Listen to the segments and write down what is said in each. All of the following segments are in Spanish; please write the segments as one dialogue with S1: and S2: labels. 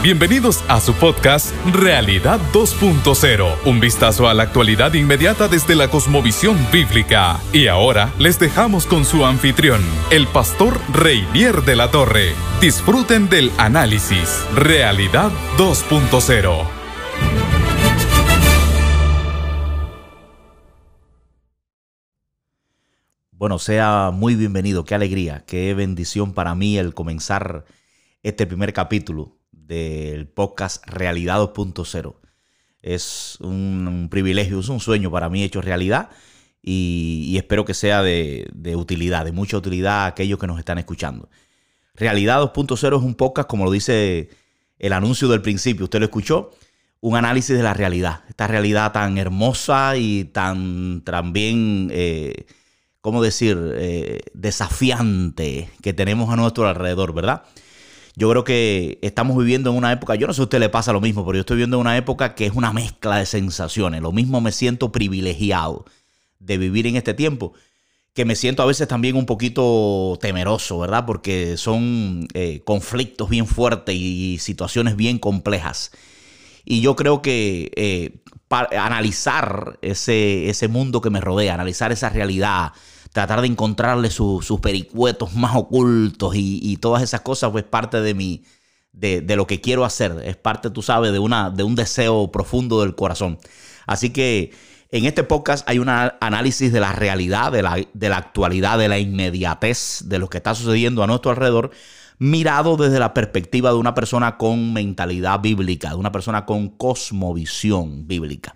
S1: Bienvenidos a su podcast Realidad 2.0, un vistazo a la actualidad inmediata desde la cosmovisión bíblica. Y ahora les dejamos con su anfitrión, el pastor Reinier de la Torre. Disfruten del análisis Realidad 2.0.
S2: Bueno, sea muy bienvenido, qué alegría, qué bendición para mí el comenzar este primer capítulo del podcast Realidad 2.0. Es un, privilegio, es un sueño para mí hecho realidad y, espero que sea de, utilidad, de mucha utilidad a aquellos que nos están escuchando. Realidad 2.0 es un podcast, como lo dice el anuncio del principio, usted lo escuchó, un análisis de la realidad, esta realidad tan hermosa y tan también, eh, ¿cómo decir?, eh, desafiante que tenemos a nuestro alrededor, ¿verdad? Yo creo que estamos viviendo en una época, yo no sé si a usted le pasa lo mismo, pero yo estoy viviendo en una época que es una mezcla de sensaciones. Lo mismo me siento privilegiado de vivir en este tiempo, que me siento a veces también un poquito temeroso, ¿verdad? Porque son eh, conflictos bien fuertes y situaciones bien complejas. Y yo creo que eh, analizar ese, ese mundo que me rodea, analizar esa realidad, tratar de encontrarle sus pericuetos más ocultos y, todas esas cosas, pues parte de mi, de, lo que quiero hacer, es parte, tú sabes, de, una, de un deseo profundo del corazón. Así que en este podcast hay un análisis de la realidad, de la, de la actualidad, de la inmediatez de lo que está sucediendo a nuestro alrededor, mirado desde la perspectiva de una persona con mentalidad bíblica, de una persona con cosmovisión bíblica.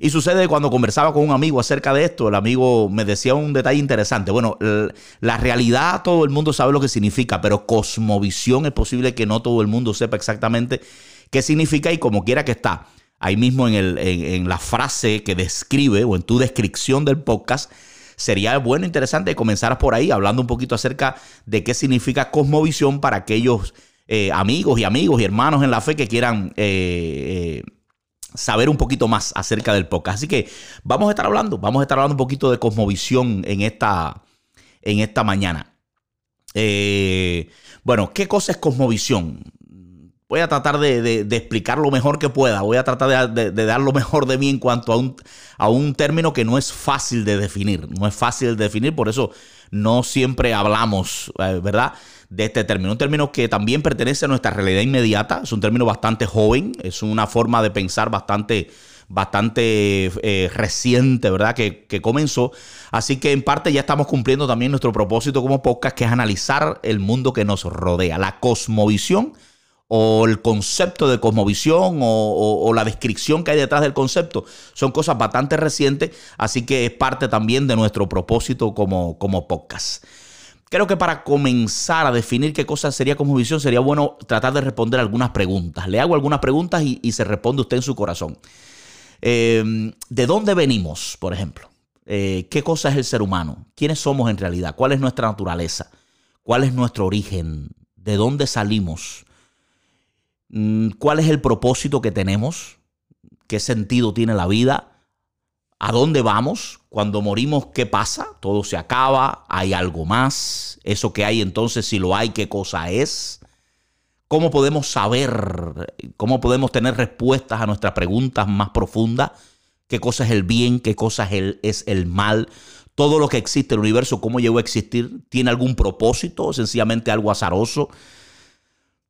S2: Y sucede cuando conversaba con un amigo acerca de esto, el amigo me decía un detalle interesante. Bueno, la realidad todo el mundo sabe lo que significa, pero cosmovisión es posible que no todo el mundo sepa exactamente qué significa y como quiera que está. Ahí mismo en, el, en, la frase que describe o en tu descripción del podcast, sería bueno, interesante comenzar por ahí, hablando un poquito acerca de qué significa cosmovisión para aquellos eh, amigos y amigos y hermanos en la fe que quieran eh, eh, saber un poquito más acerca del podcast. Así que vamos a estar hablando, vamos a estar hablando un poquito de cosmovisión en esta, en esta mañana. Eh, bueno, ¿qué cosa es cosmovisión? Voy a tratar de, explicar lo mejor que pueda. Voy a tratar de, dar lo mejor de mí en cuanto a un, a un término que no es fácil de definir. No es fácil de definir, por eso no siempre hablamos, eh, ¿verdad? De este término. Un término que también pertenece a nuestra realidad inmediata. Es un término bastante joven. Es una forma de pensar bastante bastante eh, reciente, ¿verdad? Que, que, comenzó. Así que en parte ya estamos cumpliendo también nuestro propósito como podcast, que es analizar el mundo que nos rodea, la cosmovisión o el concepto de cosmovisión o, o, la descripción que hay detrás del concepto. Son cosas bastante recientes, así que es parte también de nuestro propósito como, como podcast. Creo que para comenzar a definir qué cosa sería como visión, sería bueno tratar de responder algunas preguntas. Le hago algunas preguntas y, se responde usted en su corazón. Em, ¿De dónde venimos, por ejemplo? Eh, ¿Qué cosa es el ser humano? ¿Quiénes somos en realidad? ¿Cuál es nuestra naturaleza? ¿Cuál es nuestro origen? ¿De dónde salimos? Mm, ¿Cuál es el propósito que tenemos? ¿Qué sentido tiene la vida? ¿A dónde vamos? Cuando morimos, ¿qué pasa? Todo se acaba, hay algo más. Eso que hay entonces, si lo hay, ¿qué cosa es? ¿Cómo podemos saber, cómo podemos tener respuestas a nuestras preguntas más profundas? ¿Qué cosa es el bien? ¿Qué cosa es el, es el mal? Todo lo que existe el universo, ¿cómo llegó a existir? ¿Tiene algún propósito o sencillamente algo azaroso?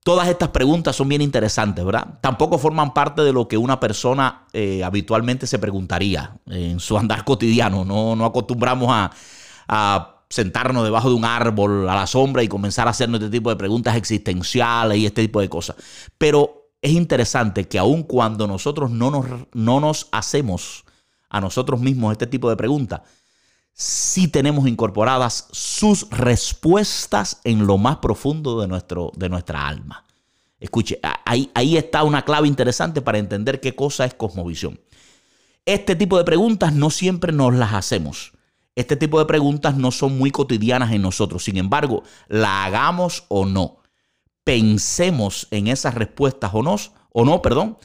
S2: Todas estas preguntas son bien interesantes, ¿verdad? Tampoco forman parte de lo que una persona eh, habitualmente se preguntaría en su andar cotidiano. No, no acostumbramos a, sentarnos debajo de un árbol a la sombra y comenzar a hacernos este tipo de preguntas existenciales y este tipo de cosas. Pero es interesante que aun cuando nosotros no nos, no nos hacemos a nosotros mismos este tipo de preguntas, sí tenemos incorporadas sus respuestas en lo más profundo de, nuestro, de nuestra alma. Escuche, ahí, ahí está una clave interesante para entender qué cosa es cosmovisión. Este tipo de preguntas no siempre nos las hacemos. Este tipo de preguntas no son muy cotidianas en nosotros. Sin embargo, la hagamos o no, pensemos en esas respuestas o no, o no, perdón,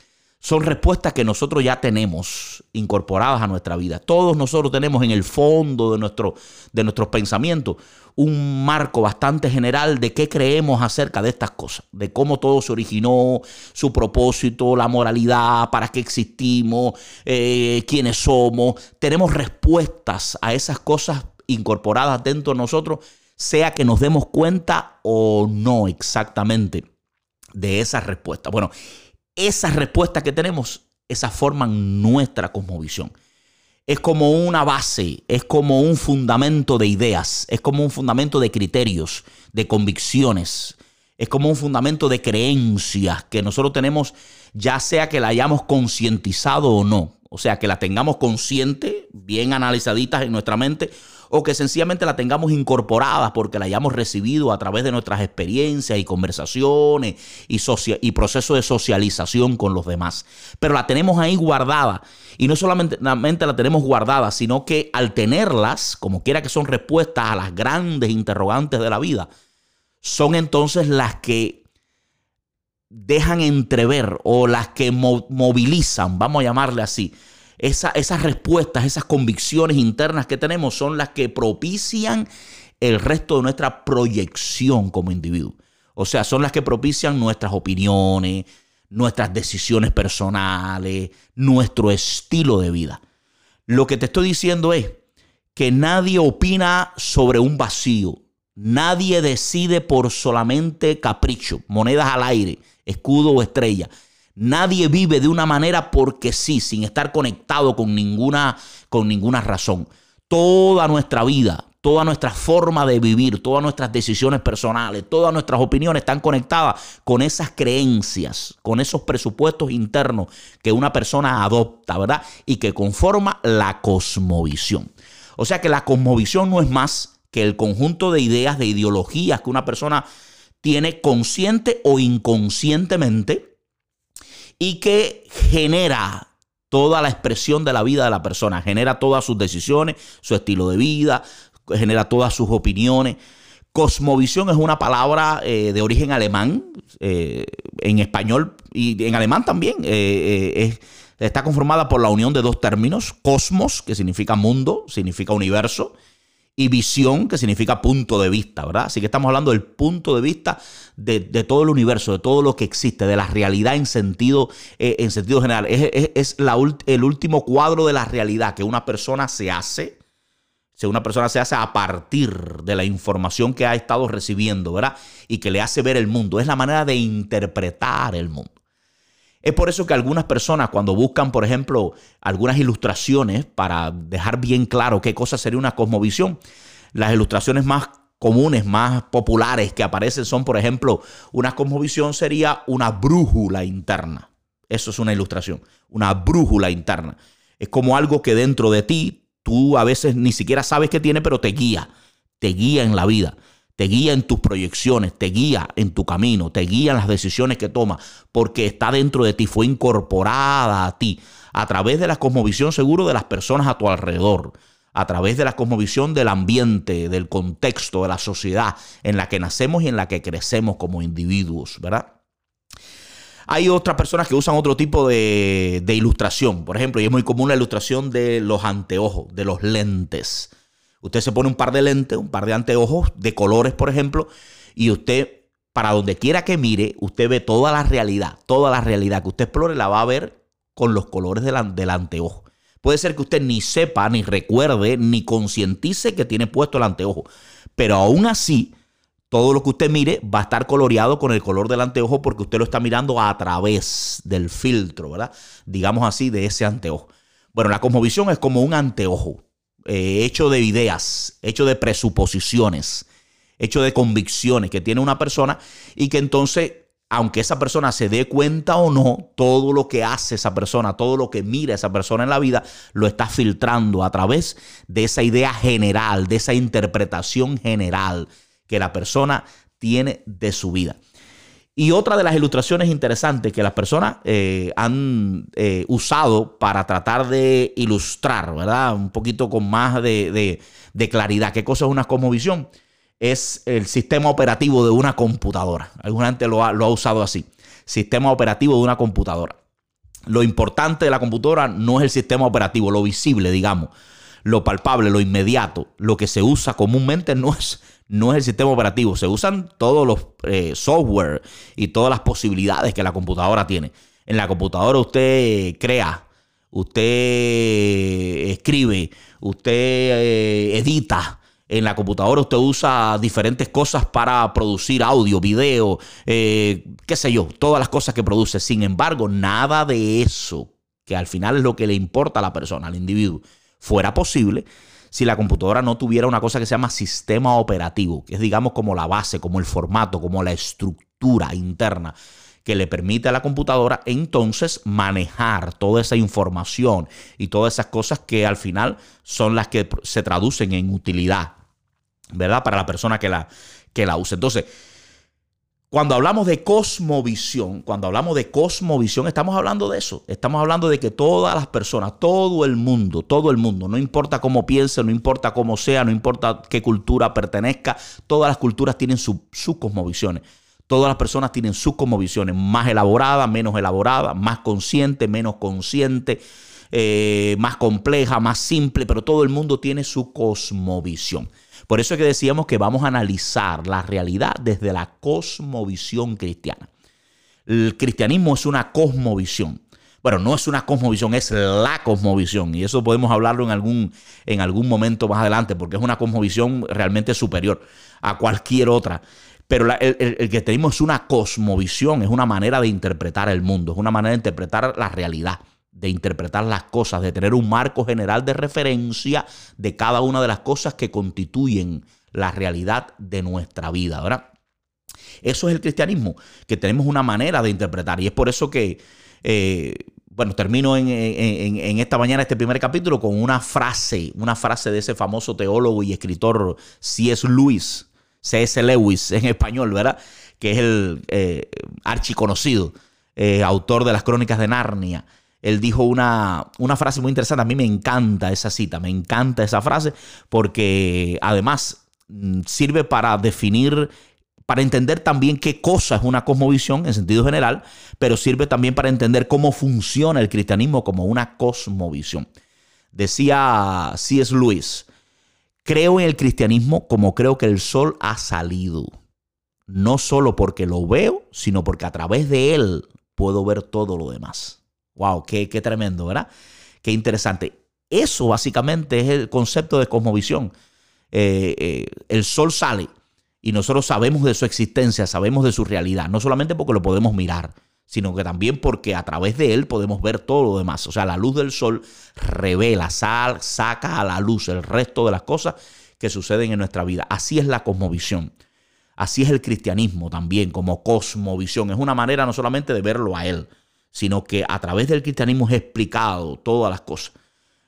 S2: son respuestas que nosotros ya tenemos incorporadas a nuestra vida. Todos nosotros tenemos en el fondo de, nuestro, de nuestros pensamientos un marco bastante general de qué creemos acerca de estas cosas, de cómo todo se originó, su propósito, la moralidad, para qué existimos, eh, quiénes somos. Tenemos respuestas a esas cosas incorporadas dentro de nosotros, sea que nos demos cuenta o no exactamente de esas respuestas. Bueno, esas respuestas que tenemos, esas forman nuestra cosmovisión. Es como una base, es como un fundamento de ideas, es como un fundamento de criterios, de convicciones, es como un fundamento de creencias que nosotros tenemos, ya sea que la hayamos concientizado o no, o sea, que la tengamos consciente, bien analizaditas en nuestra mente, o que sencillamente la tengamos incorporada porque la hayamos recibido a través de nuestras experiencias y conversaciones y, y procesos de socialización con los demás. Pero la tenemos ahí guardada y no solamente la tenemos guardada, sino que al tenerlas, como quiera que son respuestas a las grandes interrogantes de la vida, son entonces las que dejan entrever o las que movilizan, vamos a llamarle así, esas respuestas, esas convicciones internas que tenemos son las que propician el resto de nuestra proyección como individuo. O sea, son las que propician nuestras opiniones, nuestras decisiones personales, nuestro estilo de vida. Lo que te estoy diciendo es que nadie opina sobre un vacío. Nadie decide por solamente capricho, monedas al aire, escudo o estrella. Nadie vive de una manera porque sí, sin estar conectado con ninguna, con ninguna razón. Toda nuestra vida, toda nuestra forma de vivir, todas nuestras decisiones personales, todas nuestras opiniones están conectadas con esas creencias, con esos presupuestos internos que una persona adopta, ¿verdad? Y que conforma la cosmovisión. O sea que la cosmovisión no es más que el conjunto de ideas, de ideologías que una persona tiene consciente o inconscientemente y que genera toda la expresión de la vida de la persona, genera todas sus decisiones, su estilo de vida, genera todas sus opiniones. Cosmovisión es una palabra eh, de origen alemán, eh, en español y en alemán también. Eh, está conformada por la unión de dos términos, cosmos, que significa mundo, significa universo, y visión, que significa punto de vista, ¿verdad? Así que estamos hablando del punto de vista de, todo el universo, de todo lo que existe, de la realidad en sentido, eh, en sentido general. Es, el último cuadro de la realidad que una persona se hace, si una persona se hace a partir de la información que ha estado recibiendo, ¿verdad? Y que le hace ver el mundo. Es la manera de interpretar el mundo. Es por eso que algunas personas cuando buscan, por ejemplo, algunas ilustraciones para dejar bien claro qué cosa sería una cosmovisión, las ilustraciones más comunes, más populares que aparecen son, por ejemplo, una cosmovisión sería una brújula interna. Eso es una ilustración, una brújula interna. Es como algo que dentro de ti tú a veces ni siquiera sabes que tiene, pero te guía, te guía en la vida te guía en tus proyecciones, te guía en tu camino, te guía en las decisiones que tomas, porque está dentro de ti, fue incorporada a ti a través de la cosmovisión seguro de las personas a tu alrededor, a través de la cosmovisión del ambiente, del contexto, de la sociedad en la que nacemos y en la que crecemos como individuos, ¿verdad? Hay otras personas que usan otro tipo de, de ilustración, por ejemplo, y es muy común la ilustración de los anteojos, de los lentes. Usted se pone un par de lentes, un par de anteojos de colores, por ejemplo, y usted, para donde quiera que mire, usted ve toda la realidad, toda la realidad que usted explore la va a ver con los colores del, del anteojo. Puede ser que usted ni sepa, ni recuerde, ni concientice que tiene puesto el anteojo, pero aún así, todo lo que usted mire va a estar coloreado con el color del anteojo porque usted lo está mirando a través del filtro, ¿verdad? Digamos así, de ese anteojo. Bueno, la cosmovisión es como un anteojo. Eh, hecho de ideas, hecho de presuposiciones, hecho de convicciones que tiene una persona y que entonces, aunque esa persona se dé cuenta o no, todo lo que hace esa persona, todo lo que mira esa persona en la vida, lo está filtrando a través de esa idea general, de esa interpretación general que la persona tiene de su vida. Y otra de las ilustraciones interesantes que las personas eh, han eh, usado para tratar de ilustrar, ¿verdad? Un poquito con más de, claridad qué cosa es una cosmovisión, es el sistema operativo de una computadora. Alguna gente lo ha, lo ha usado así. Sistema operativo de una computadora. Lo importante de la computadora no es el sistema operativo, lo visible, digamos, lo palpable, lo inmediato. Lo que se usa comúnmente no es, no es el sistema operativo, se usan todos los eh, software y todas las posibilidades que la computadora tiene. En la computadora usted crea, usted escribe, usted eh, edita, en la computadora usted usa diferentes cosas para producir audio, video, eh, qué sé yo, todas las cosas que produce. Sin embargo, nada de eso, que al final es lo que le importa a la persona, al individuo, fuera posible si la computadora no tuviera una cosa que se llama sistema operativo, que es digamos como la base, como el formato, como la estructura interna que le permite a la computadora entonces manejar toda esa información y todas esas cosas que al final son las que se traducen en utilidad ¿verdad? Para la persona que la, que la use. Entonces, cuando hablamos de cosmovisión, cuando hablamos de cosmovisión, estamos hablando de eso. Estamos hablando de que todas las personas, todo el mundo, todo el mundo, no importa cómo piense, no importa cómo sea, no importa qué cultura pertenezca, todas las culturas tienen sus cosmovisiones. Todas las personas tienen sus cosmovisiones, más elaboradas, menos elaboradas, más consciente, menos consciente, eh, más compleja, más simple, pero todo el mundo tiene su cosmovisión. Por eso es que decíamos que vamos a analizar la realidad desde la cosmovisión cristiana. El cristianismo es una cosmovisión. Bueno, no es una cosmovisión, es la cosmovisión. Y eso podemos hablarlo en algún, en algún momento más adelante, porque es una cosmovisión realmente superior a cualquier otra. Pero el, el, cristianismo es una cosmovisión, es una manera de interpretar el mundo, es una manera de interpretar la realidad de interpretar las cosas, de tener un marco general de referencia de cada una de las cosas que constituyen la realidad de nuestra vida, ¿verdad? Eso es el cristianismo, que tenemos una manera de interpretar y es por eso que, eh, bueno, termino en, esta mañana este primer capítulo con una frase, una frase de ese famoso teólogo y escritor C.S. Lewis, C.S. Lewis en español, ¿verdad? Que es el eh, archiconocido eh, autor de las crónicas de Narnia él dijo una, una, frase muy interesante. A mí me encanta esa cita, me encanta esa frase porque además mm, sirve para definir, para entender también qué cosa es una cosmovisión en sentido general, pero sirve también para entender cómo funciona el cristianismo como una cosmovisión. Decía C.S. Lewis, creo en el cristianismo como creo que el sol ha salido. No solo porque lo veo, sino porque a través de él puedo ver todo lo demás. Wow, qué, tremendo, ¿verdad? Qué interesante. Eso básicamente es el concepto de cosmovisión. Eh, eh, el sol sale y nosotros sabemos de su existencia, sabemos de su realidad, no solamente porque lo podemos mirar, sino que también porque a través de él podemos ver todo lo demás. O sea, la luz del sol revela, sal, saca a la luz el resto de las cosas que suceden en nuestra vida. Así es la cosmovisión. Así es el cristianismo también, como cosmovisión. Es una manera no solamente de verlo a él, sino que a través del cristianismo es explicado todas las cosas.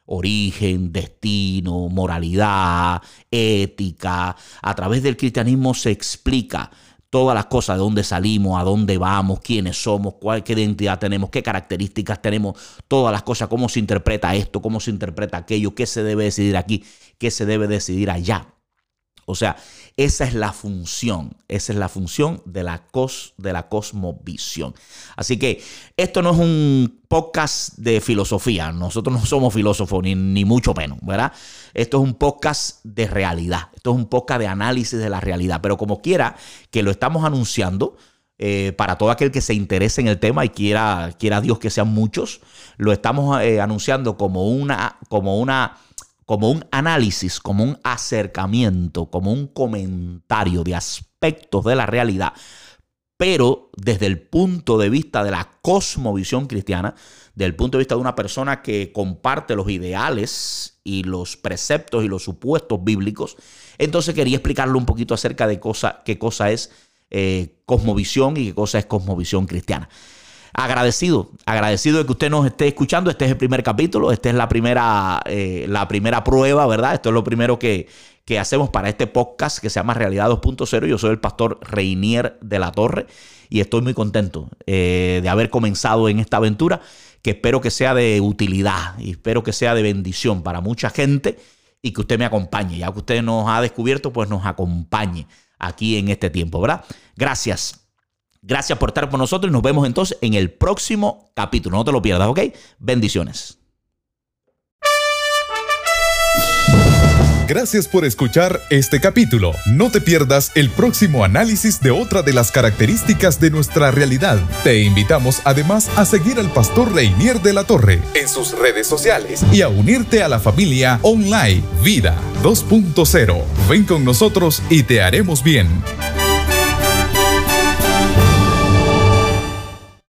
S2: Origen, destino, moralidad, ética. A través del cristianismo se explica todas las cosas, de dónde salimos, a dónde vamos, quiénes somos, cuál, qué identidad tenemos, qué características tenemos, todas las cosas, cómo se interpreta esto, cómo se interpreta aquello, qué se debe decidir aquí, qué se debe decidir allá. O sea, esa es la función, esa es la función de la, cos, de la cosmovisión. Así que esto no es un podcast de filosofía, nosotros no somos filósofos ni, ni mucho menos, ¿verdad? Esto es un podcast de realidad, esto es un podcast de análisis de la realidad, pero como quiera que lo estamos anunciando, eh, para todo aquel que se interese en el tema y quiera, quiera Dios que sean muchos, lo estamos eh, anunciando como una, como una como un análisis, como un acercamiento, como un comentario de aspectos de la realidad, pero desde el punto de vista de la cosmovisión cristiana, desde el punto de vista de una persona que comparte los ideales y los preceptos y los supuestos bíblicos, entonces quería explicarle un poquito acerca de cosa, qué cosa es eh, cosmovisión y qué cosa es cosmovisión cristiana agradecido, agradecido de que usted nos esté escuchando. Este es el primer capítulo, esta es la primera, eh, la primera prueba, ¿verdad? Esto es lo primero que, que hacemos para este podcast que se llama Realidad 2.0. Yo soy el pastor Reinier de la Torre y estoy muy contento eh, de haber comenzado en esta aventura que espero que sea de utilidad y espero que sea de bendición para mucha gente y que usted me acompañe. Ya que usted nos ha descubierto, pues nos acompañe aquí en este tiempo, ¿verdad? Gracias. Gracias por estar con nosotros y nos vemos entonces en el próximo capítulo. No te lo pierdas, ¿ok? Bendiciones.
S1: Gracias por escuchar este capítulo. No te pierdas el próximo análisis de otra de las características de nuestra realidad. Te invitamos además a seguir al pastor Reinier de la Torre en sus redes sociales y a unirte a la familia online Vida 2.0. Ven con nosotros y te haremos bien.